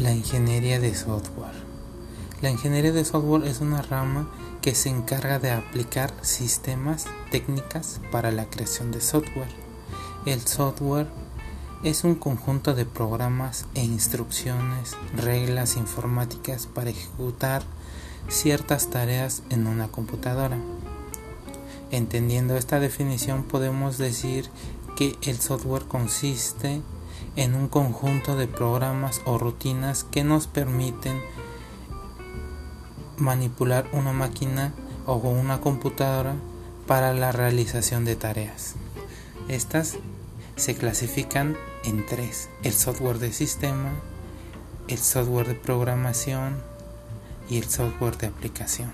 La ingeniería de software. La ingeniería de software es una rama que se encarga de aplicar sistemas, técnicas para la creación de software. El software es un conjunto de programas e instrucciones, reglas informáticas para ejecutar ciertas tareas en una computadora. Entendiendo esta definición podemos decir que el software consiste en un conjunto de programas o rutinas que nos permiten manipular una máquina o una computadora para la realización de tareas. Estas se clasifican en tres, el software de sistema, el software de programación y el software de aplicación.